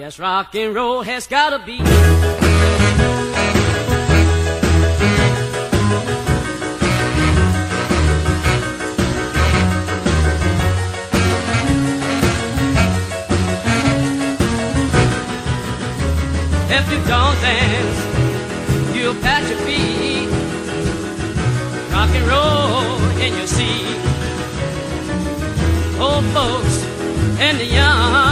Yes, rock and roll has got to be. If you don't dance, you'll pat your feet. Rock and roll in your seat. Old folks and the young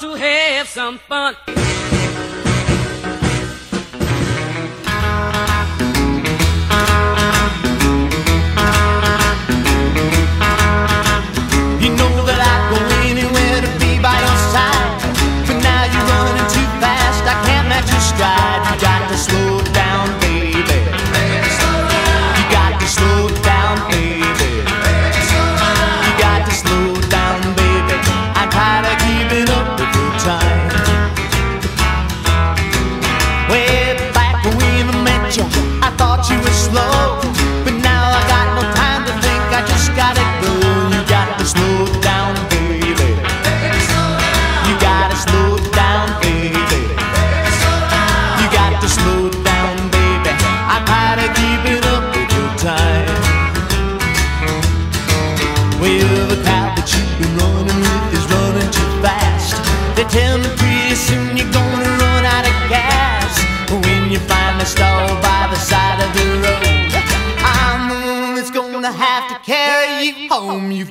to have some fun.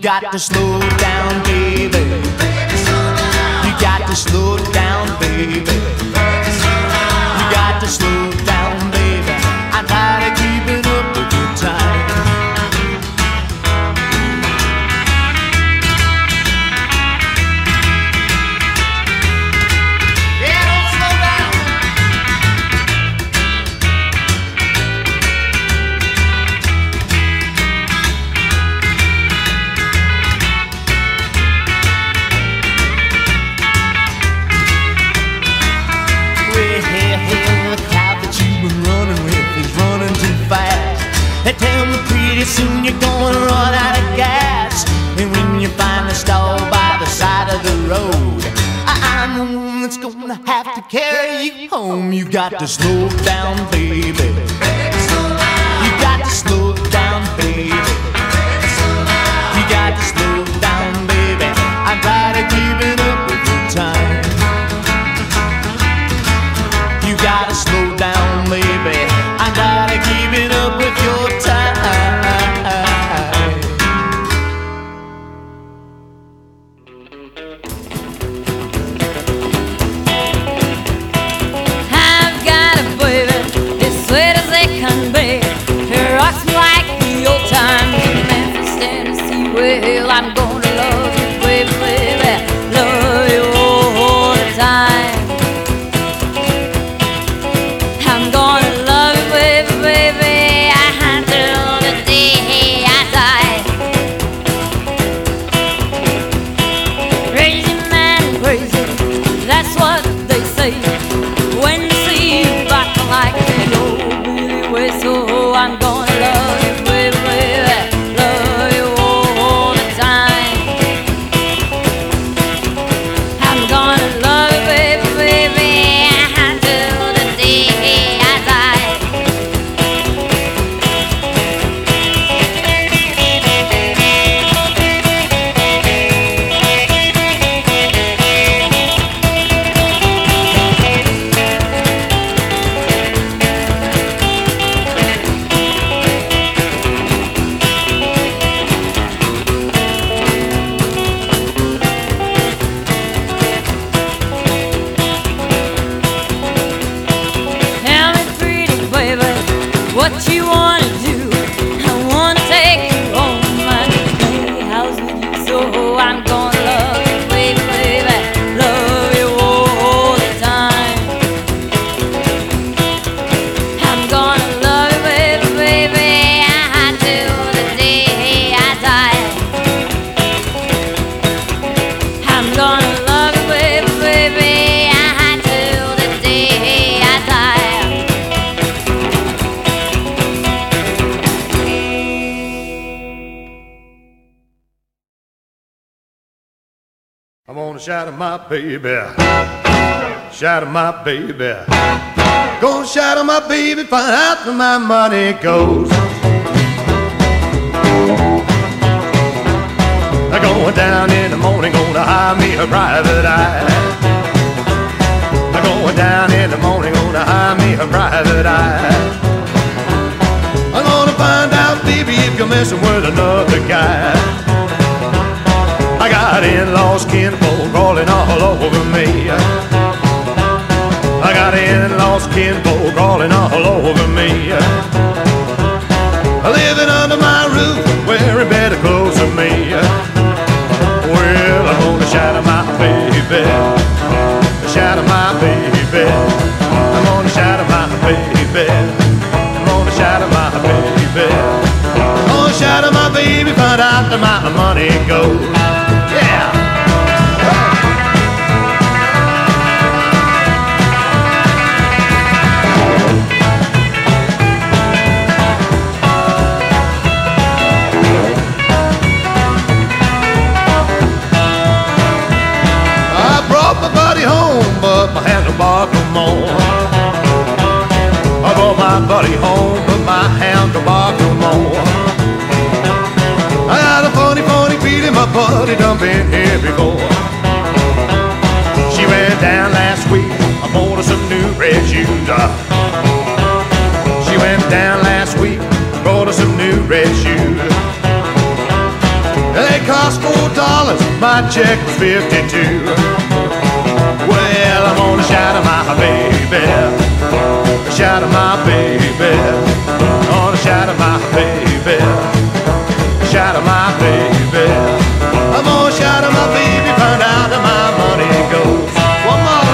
got to slow down, baby. Baby. Shadow my baby. Gonna shadow my baby, find out where my money goes. Going down in the morning, gonna hire me a private eye. Going down in the morning, gonna hire me a private eye. I'm gonna find out, baby, if you're messing with another guy. I got in-laws, kinfolk crawling all over me. I got in-laws, kinfolk crawling all over me. Living under my roof, wearing better clothes than me. Well, I'm gonna shadow my baby, shadow my baby. I'm gonna shadow my baby. I'm gonna shadow my baby. I'm my baby, find out where my money goes. Feeling buddy done been here before. She ran down last week, I bought her some new red shoes. Uh, She went down last week, bought her some new red shoes. They cost four dollars, my check was fifty-two. Well, I'm gonna shadow my baby, shadow my baby, gonna shadow my baby, shadow my baby. I'm gonna shadow my baby, find out where my money goes. One more.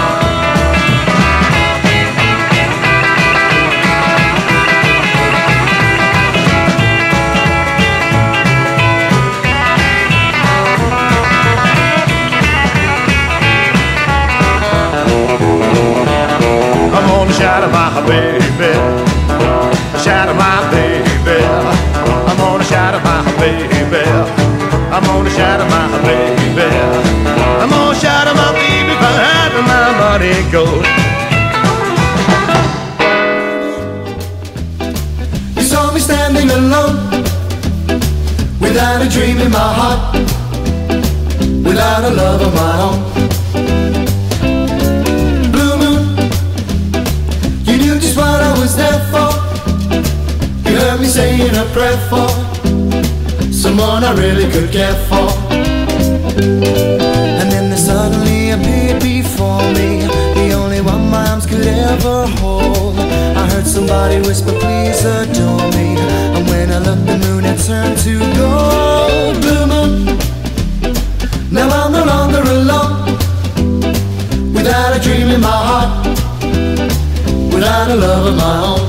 I'm gonna shadow my baby, my heart Without a love of my own. Blue moon You knew just what I was there for. You heard me saying a prayer for Someone I really could care for. And then there suddenly appeared before me The only one my arms could ever hold. I heard somebody whisper, please adore me. And when I looked, the moon had turned to gold Blue moon Now I'm no longer alone. Without a dream in my heart. Without a love of my own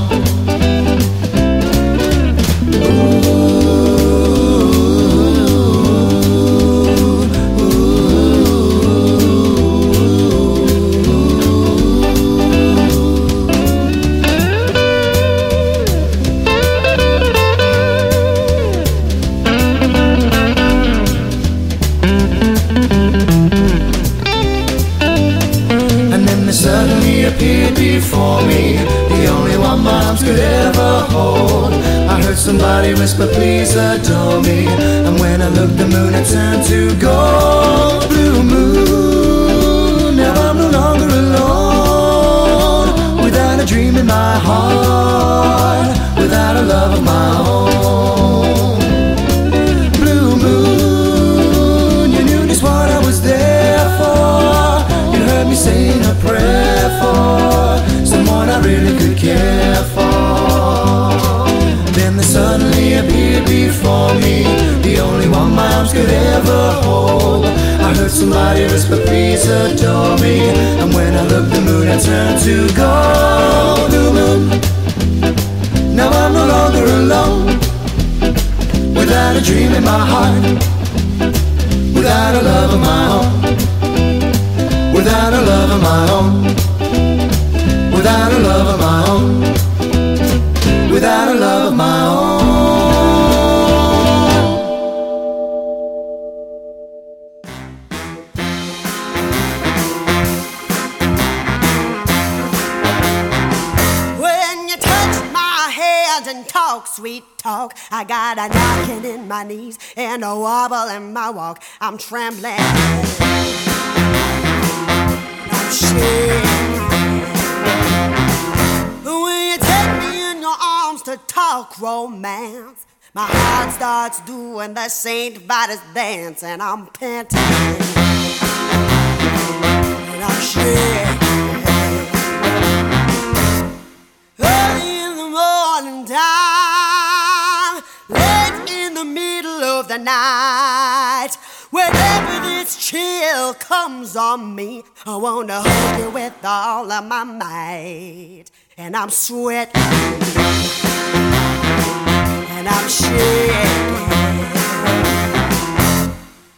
somebody whisper, please adore me. And when I looked, the moon had turned to gold. Blue moon, now I'm no longer alone. Without a dream in my heart hold I heard somebody whisper, please adore me. And when I looked, the moon had turned to gold. Blue moon Now I'm no longer alone. Without a dream in my heart. Without a love of my own. Without a love of my own. Without a love of my own I got a knocking in my knees and a wobble in my walk. I'm trembling. I'm shaking. When you take me in your arms to talk romance, my heart starts doing the Saint Vitus dance, and I'm panting. And I'm shaking. The night, whenever this chill comes on me, I wanna hold you with all of my might, and I'm sweating, and I'm shaking.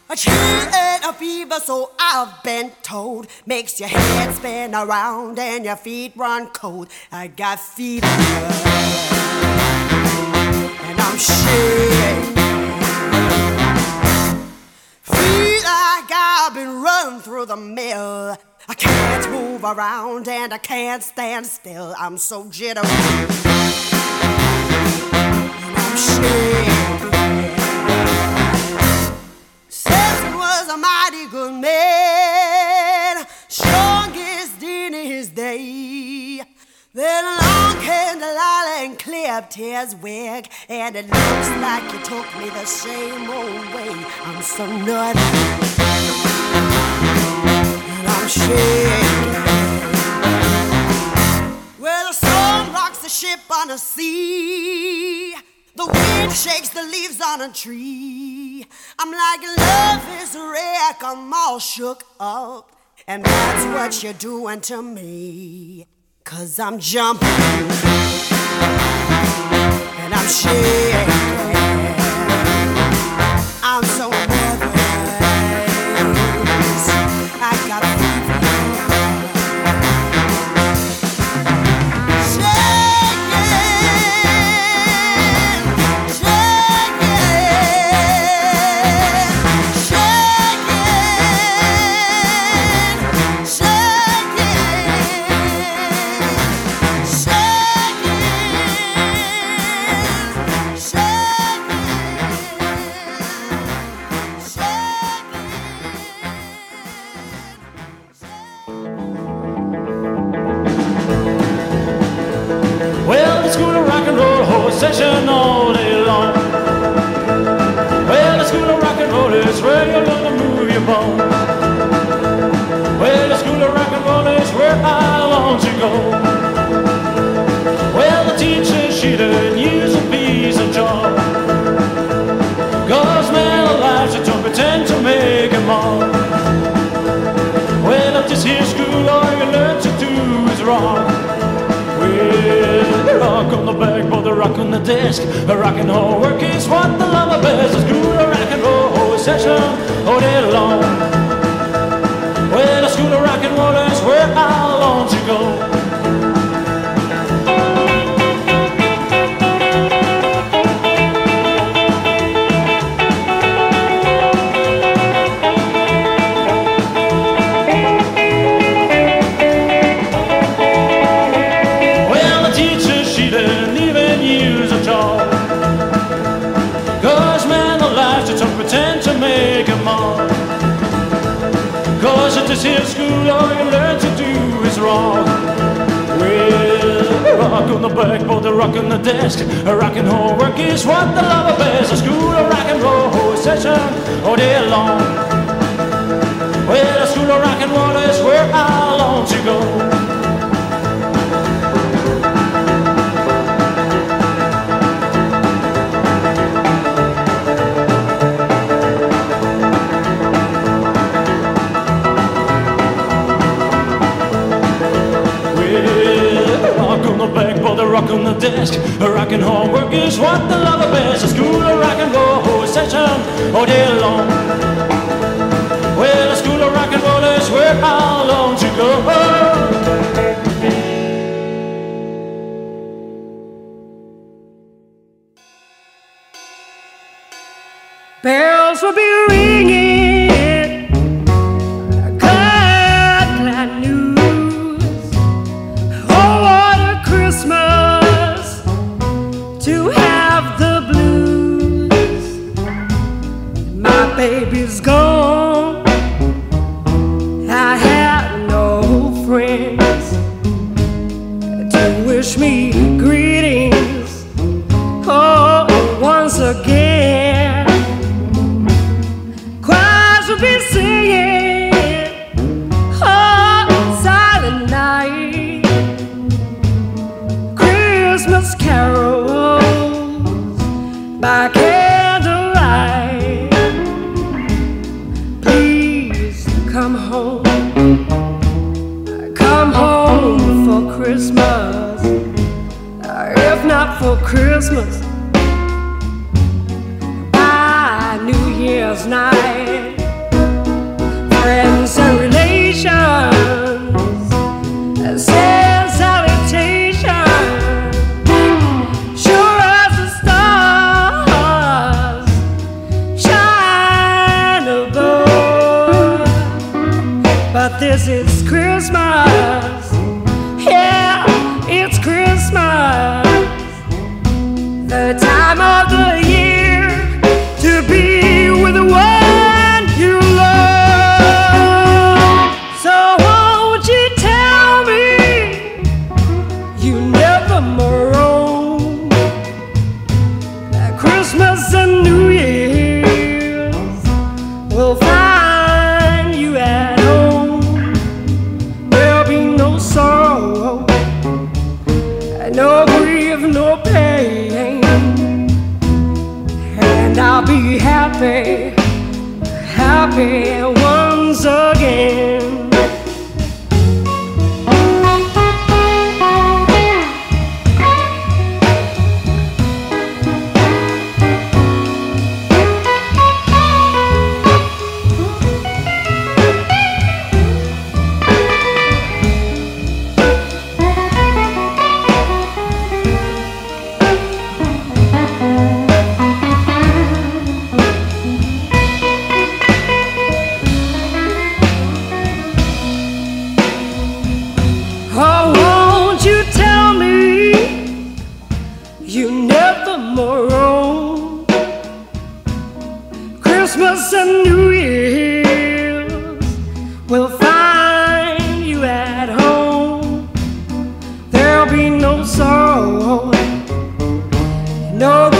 A chill and a fever, so I've been told, makes your head spin around and your feet run cold. I got fever, and I'm shaking. I've been run through the mill. I can't move around and I can't stand still. I'm so jittery, and I'm shaking. Was a mighty good man, strongest in his day. Then along came Delilah and clipped his wig, and it looks like you took me the same old way. I'm so and I'm the storm rocks the ship on the sea. The wind shakes the leaves on a tree. I'm like love is a wreck, I'm all shook up. And that's what you're doing to me. Cause I'm jumping and I'm shaking. I'm so the lover no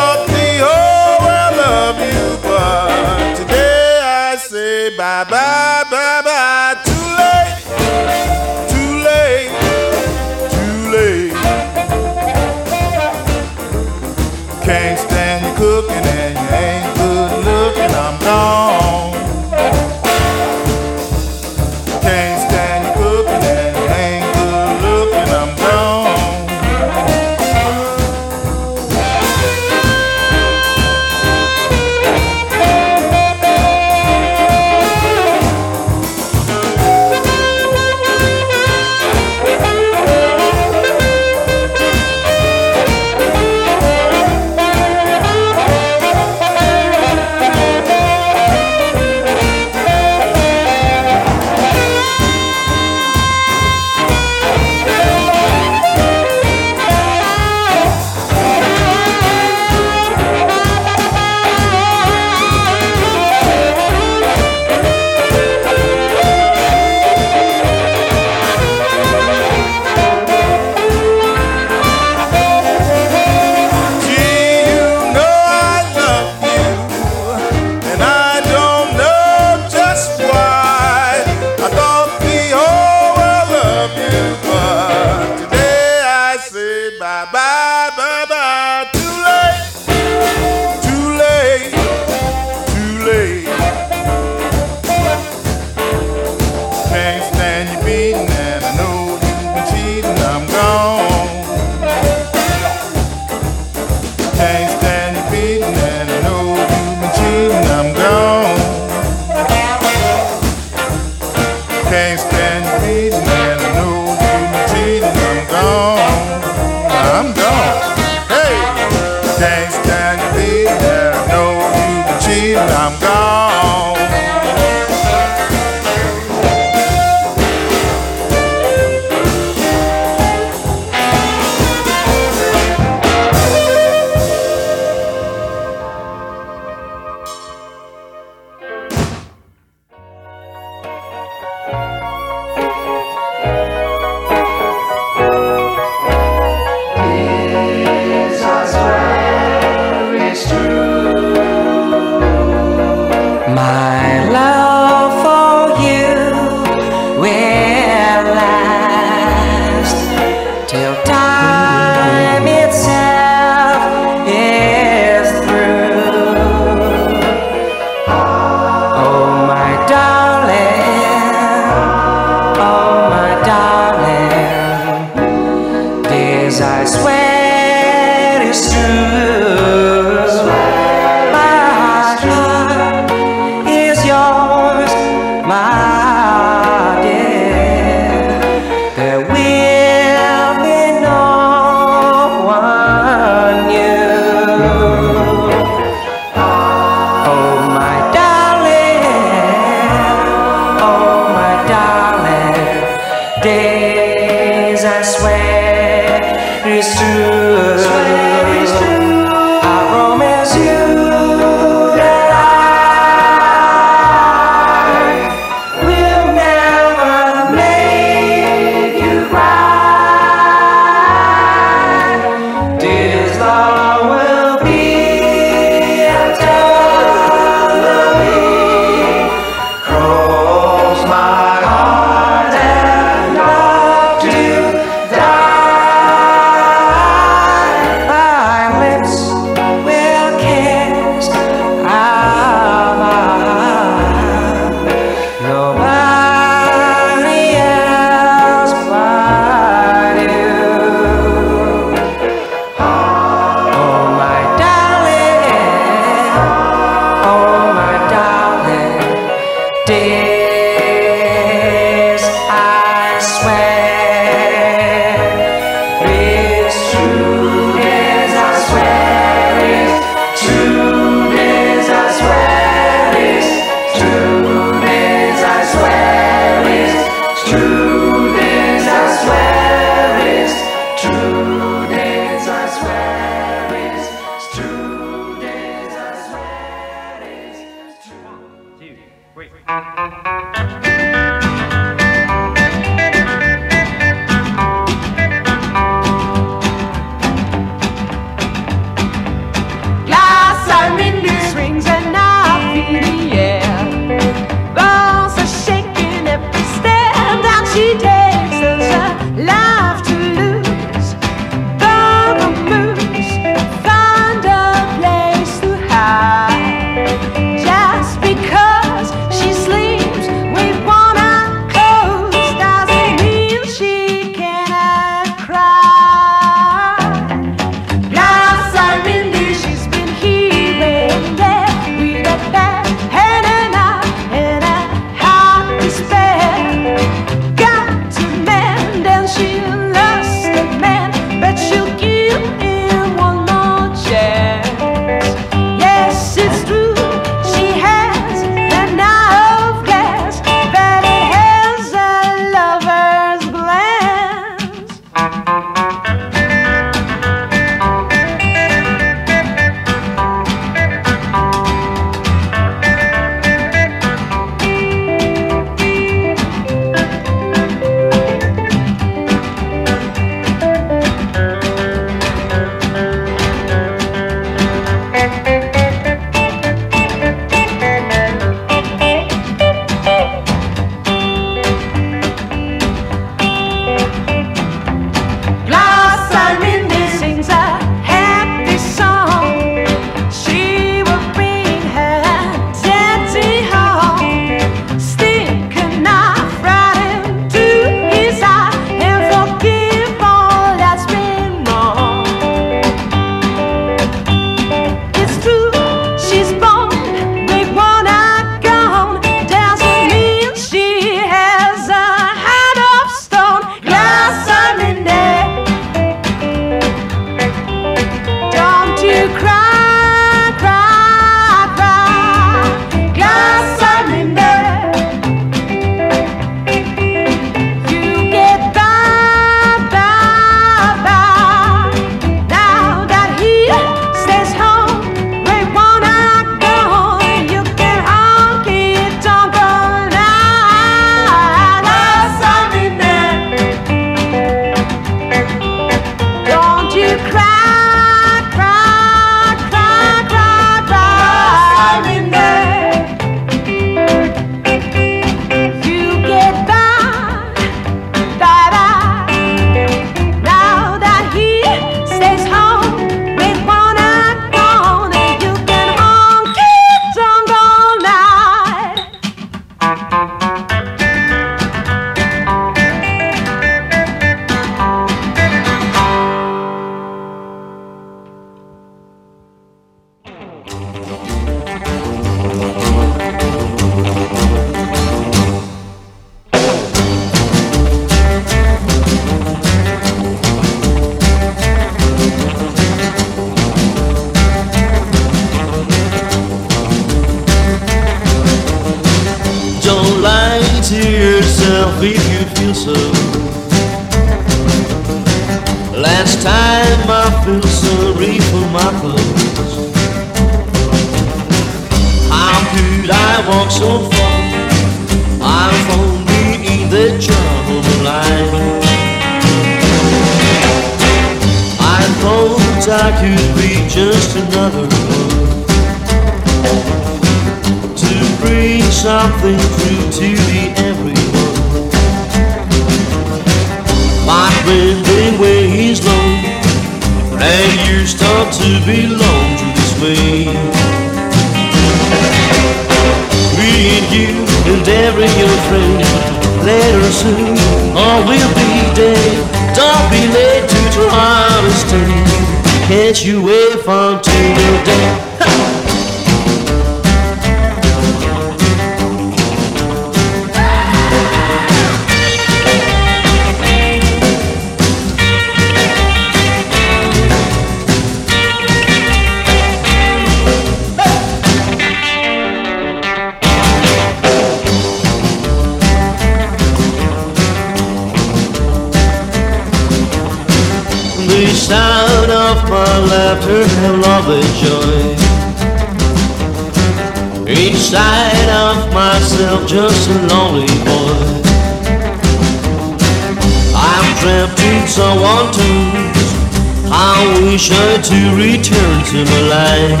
to return to my life.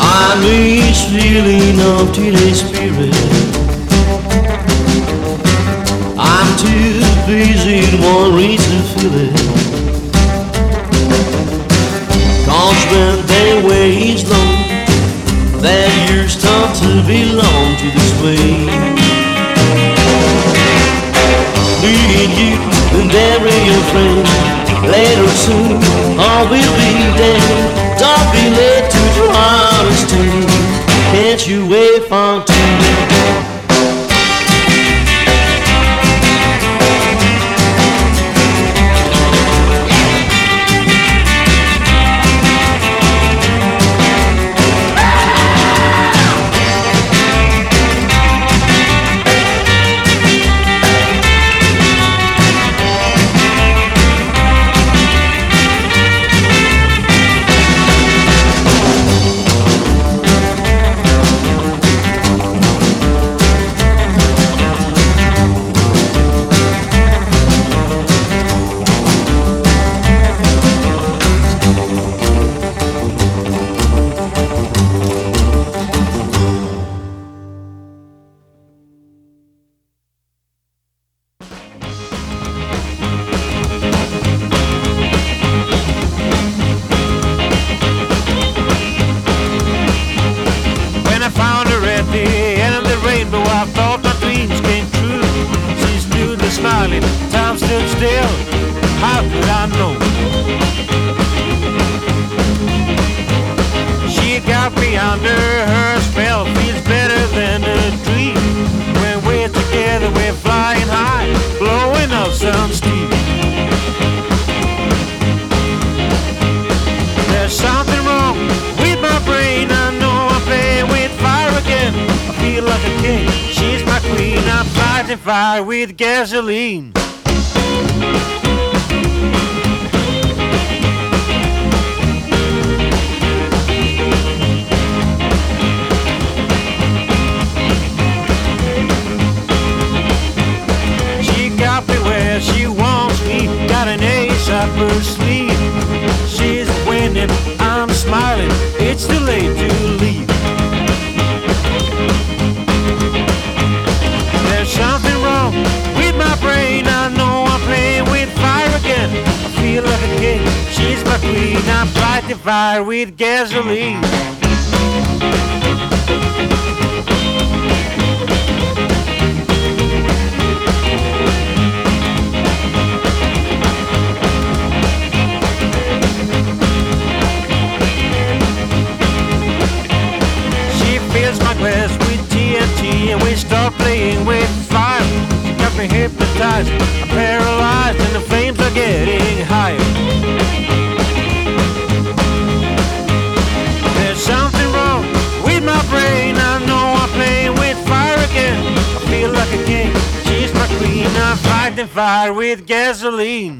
I'm each feeling of teenage spirit. I'm too busy to worry to feel it. Cause when they ways long, that years start to belong to this way. Need you and every friend. Later soon, all oh, will be dead. Don't be late to drown honesty. Can't you wait? Gasly. Fire with gasoline.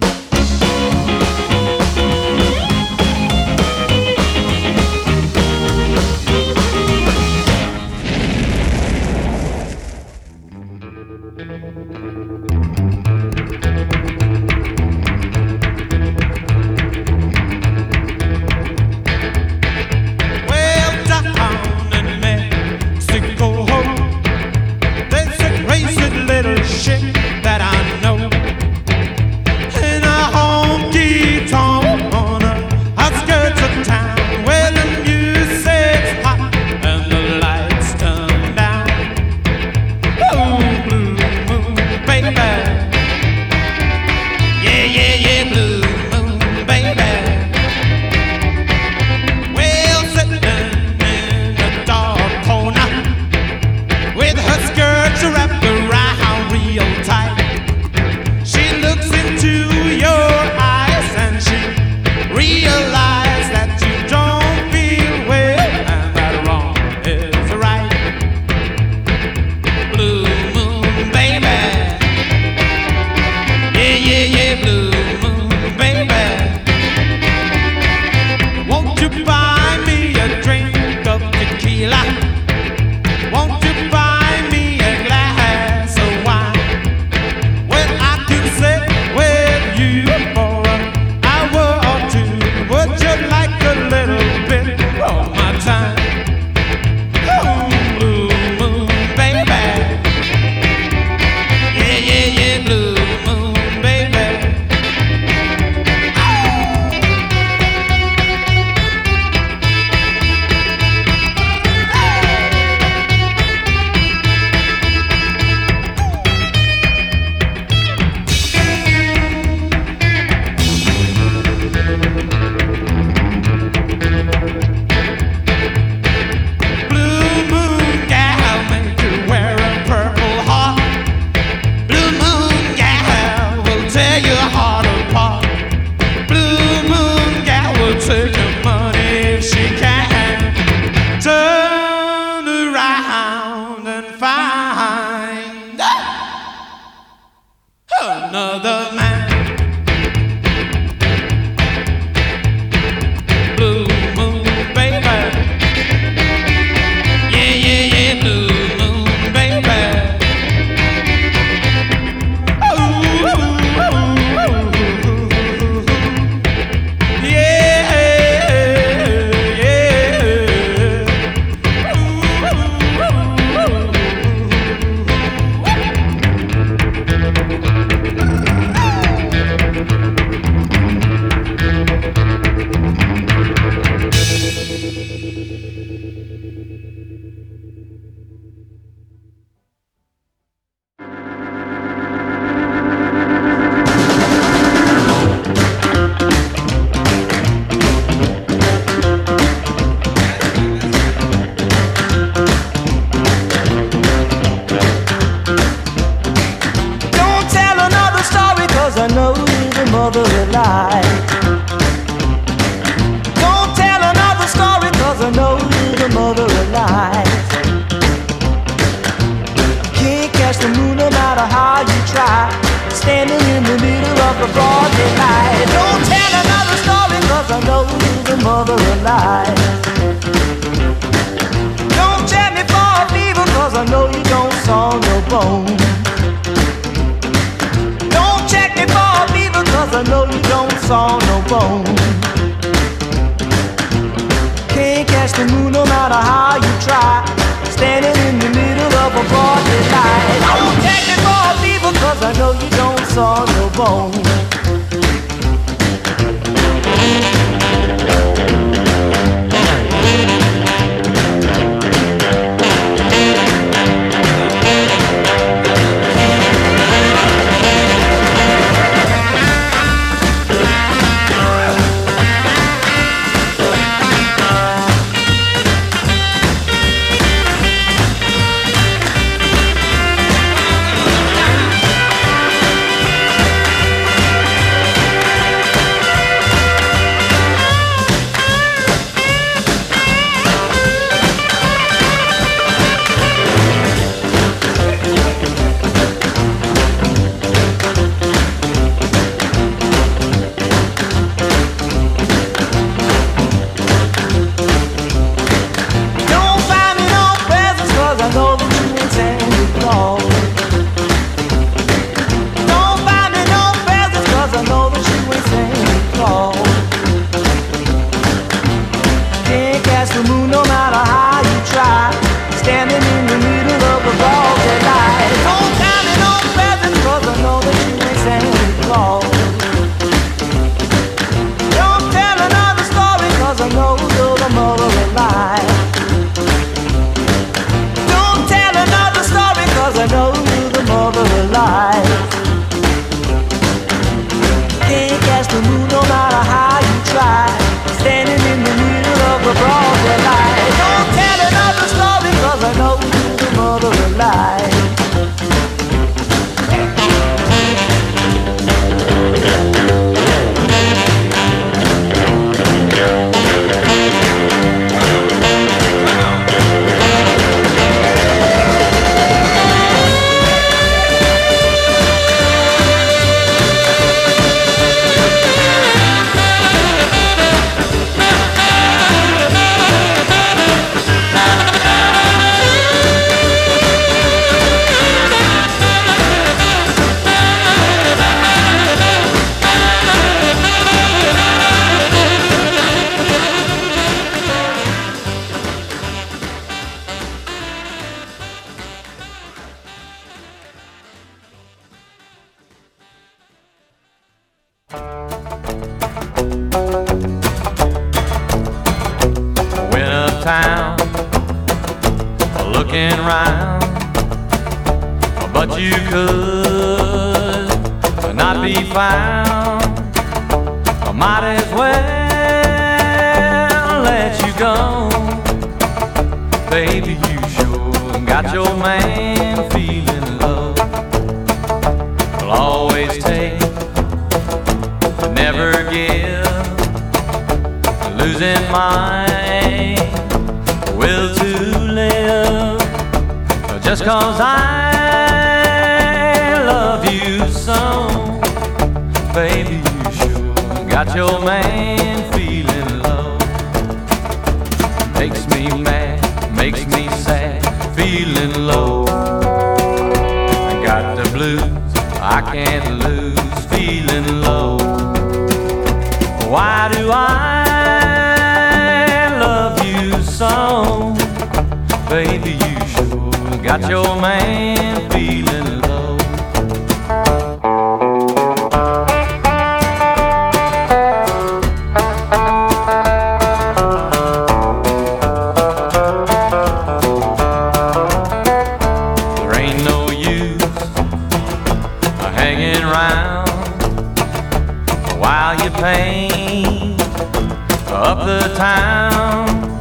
Up the town.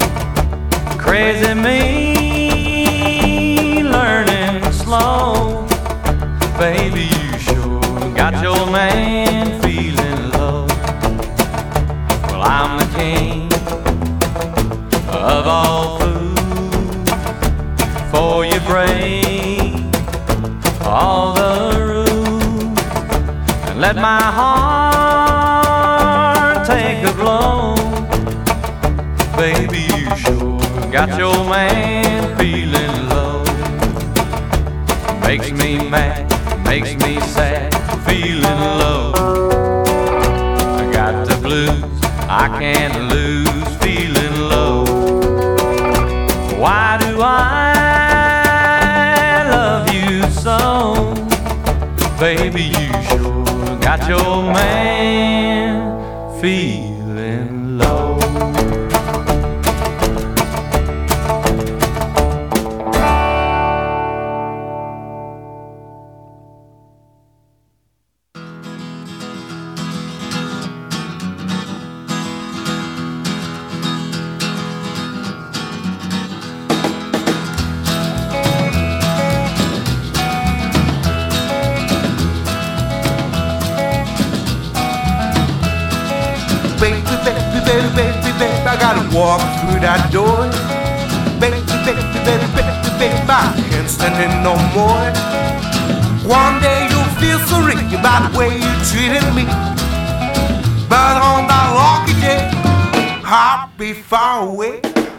Crazy me learning slow. Baby, you sure got your man feeling low. Well, I'm the king of all food for you break all the rules and let my heart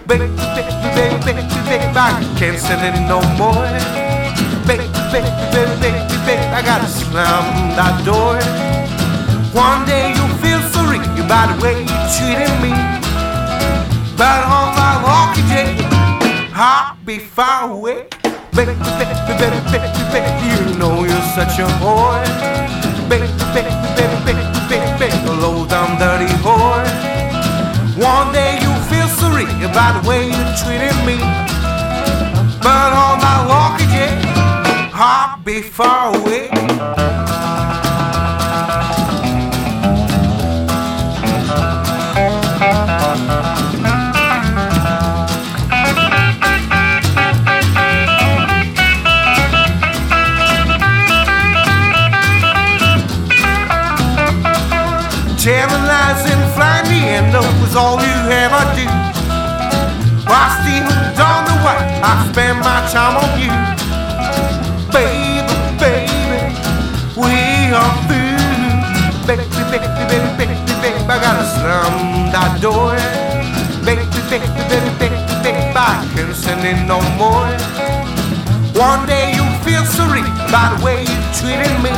Baby, baby, baby, baby, baby, I can't stand it no more. Baby, baby, baby, baby, baby, I gotta slam that door. One day you'll feel sorry about the way you treated me. But on my lucky day, I'll be far away. Baby, baby, baby, baby, baby, you know you're such a whore. Baby, baby, baby, baby, baby, baby, low down dirty whore. One day feel about the way you treated me. But on my lucky day, I'll be far away. Time on you. Baby, baby, we are through. Baby, baby, baby, baby, baby, I gotta slam that door. Baby, baby, baby, baby, baby, I can't stand it no more. One day you'll feel sorry by the way you treated me.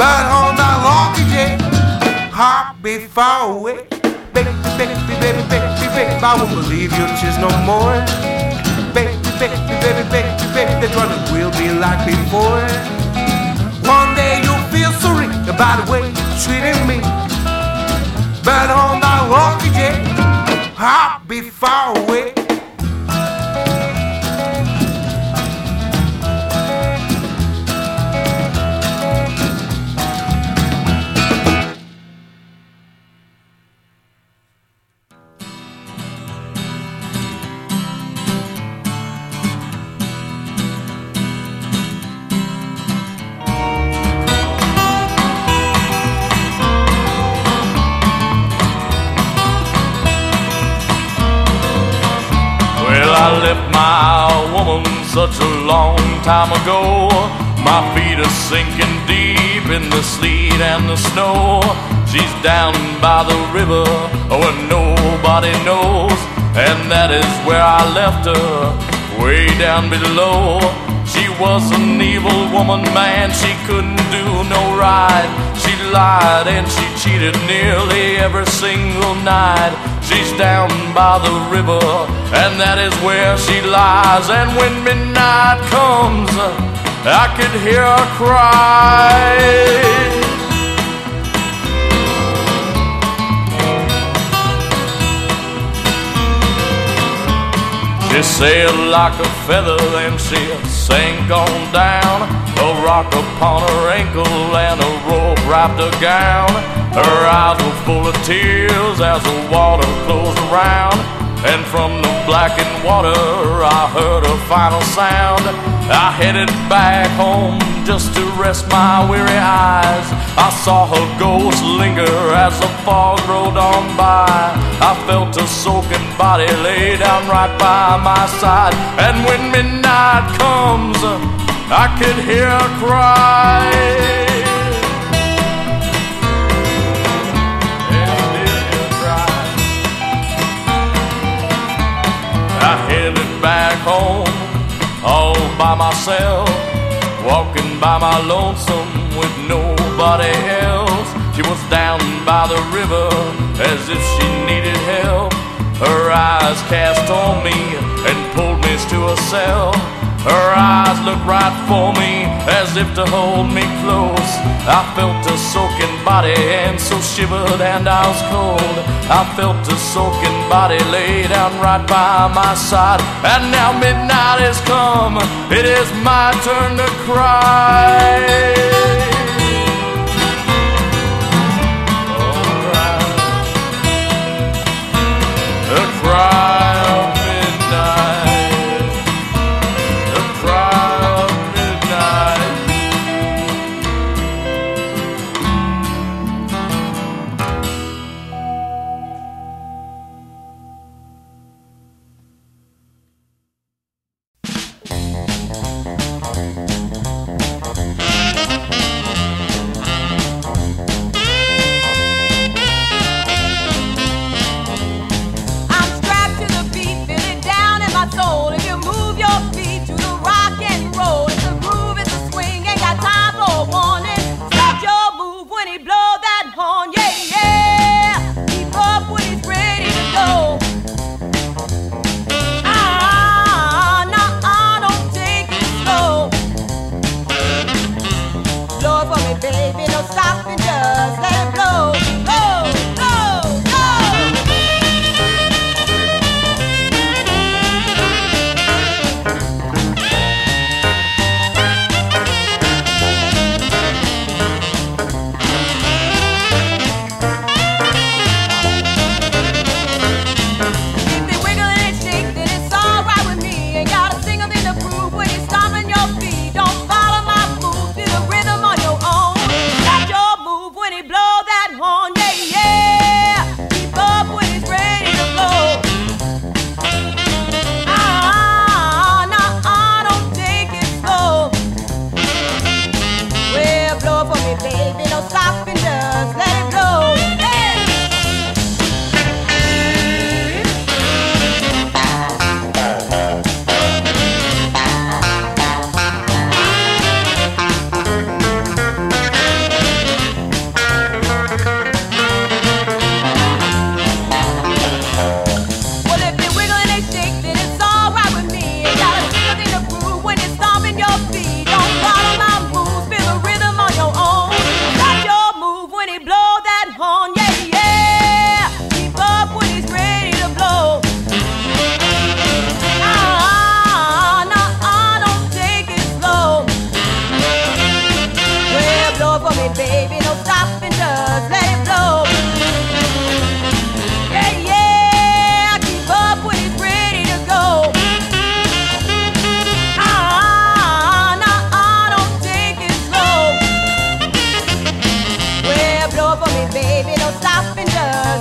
But on that lucky day, I'll be far away. Baby, baby, baby, baby, baby, I won't believe your tears no more. Baby, baby, baby, baby, baby, that's what it will be like before. One day you'll feel sorry about the way you treated me. But on that lucky day, I'll be far away. Time ago. My feet are sinking deep in the sleet and the snow. She's down by the river oh, where nobody knows. And that is where I left her, way down below. She was an evil woman, man, she couldn't do no right. She lied and she cheated nearly every single night. She's down by the river, and that is where she lies. And when midnight comes, I could hear her cry. She sailed like a feather, then she sank on down. A rock upon her ankle and a rope wrapped her gown. Her eyes were full of tears as the water closed around. And from the blackened water, I heard a final sound. I headed back home just to rest my weary eyes. I saw her ghost linger as the fog rolled on by. I felt her soaking body lay down right by my side. And when midnight comes, I could hear her cry. I headed back home all by myself, walking by my lonesome with nobody else. She was down by the river as if she needed help. Her eyes cast on me and pulled me to herself. Her eyes looked right for me as if to hold me close. I felt a soaking body and so shivered and I was cold. I felt a soaking body lay down right by my side. And now midnight has come, it is my turn to cry. messenger.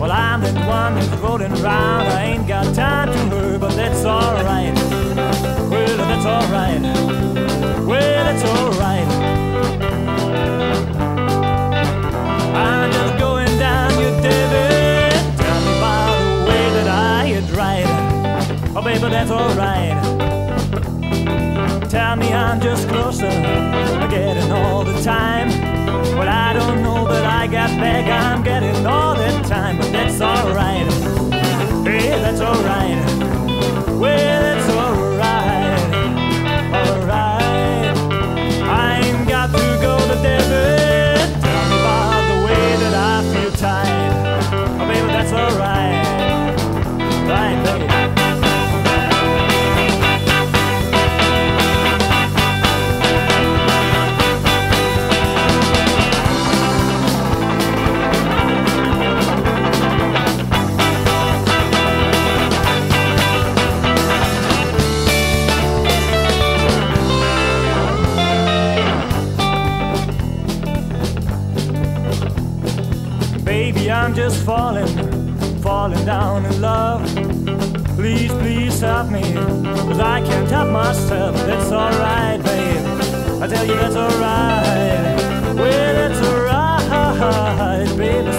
Well, I'm the one who's rolling around. I ain't got time to hurt, but that's alright. Well, that's alright. Well, that's alright. I'm just going down your David. Tell me by the way that I had right. Oh, baby, that's alright. Tell me I'm just closer, getting all the time. Well, I don't know, but I time, but that's alright. Hey, that's alright. Well, falling, falling down in love. Please, please help me, cause I can't help myself. That's alright, babe. I tell you, that's alright. Well, that's alright, baby,